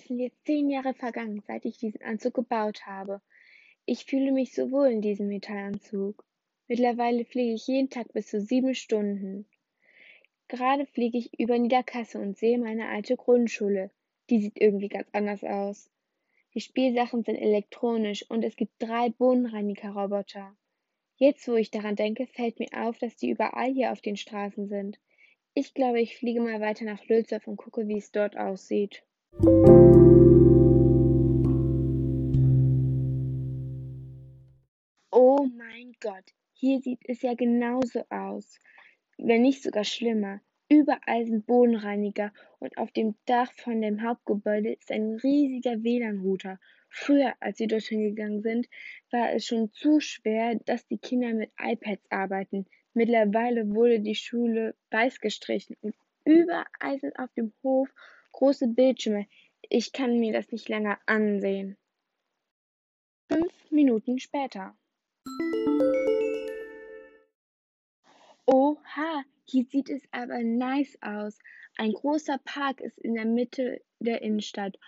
sind jetzt zehn Jahre vergangen, seit ich diesen Anzug gebaut habe. Ich fühle mich so wohl in diesem Metallanzug. Mittlerweile fliege ich jeden Tag bis zu sieben Stunden. Gerade fliege ich über Niederkasse und sehe meine alte Grundschule. Die sieht irgendwie ganz anders aus. Die Spielsachen sind elektronisch und es gibt drei Bodenreiniger-Roboter. Jetzt, wo ich daran denke, fällt mir auf, dass die überall hier auf den Straßen sind. Ich glaube, ich fliege mal weiter nach Lülzow und gucke, wie es dort aussieht. Gott, hier sieht es ja genauso aus, wenn nicht sogar schlimmer. Überall sind Bodenreiniger und auf dem Dach von dem Hauptgebäude ist ein riesiger WLAN-Router. Früher, als wir dorthin gegangen sind, war es schon zu schwer, dass die Kinder mit iPads arbeiten. Mittlerweile wurde die Schule weiß gestrichen und überall sind auf dem Hof große Bildschirme. Ich kann mir das nicht länger ansehen. Fünf Minuten später. Oha, hier sieht es aber nice aus. Ein großer Park ist in der Mitte der Innenstadt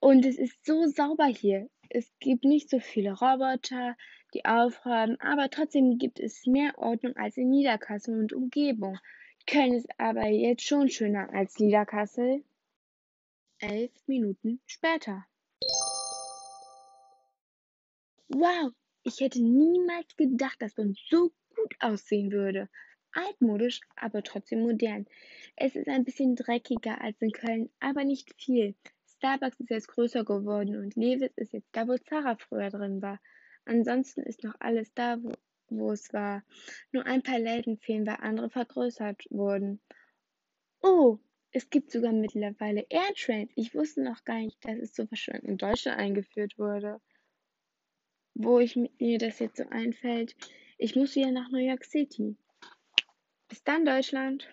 und es ist so sauber hier. Es gibt nicht so viele Roboter, die aufräumen, aber trotzdem gibt es mehr Ordnung als in Niederkassel und Umgebung. Köln ist aber jetzt schon schöner als Niederkassel. Elf Minuten später. Wow, ich hätte niemals gedacht, dass man so gut aussehen würde. Altmodisch, aber trotzdem modern. Es ist ein bisschen dreckiger als in Köln, aber nicht viel. Starbucks ist jetzt größer geworden und Levis ist jetzt da, wo Zara früher drin war. Ansonsten ist noch alles da, wo, wo es war. Nur ein paar Läden fehlen, weil andere vergrößert wurden. Oh, es gibt sogar mittlerweile Airtrains. Ich wusste noch gar nicht, dass es so verschwunden in Deutschland eingeführt wurde. Wo ich mir das jetzt so einfällt, ich muss wieder nach New York City. Bis dann, Deutschland!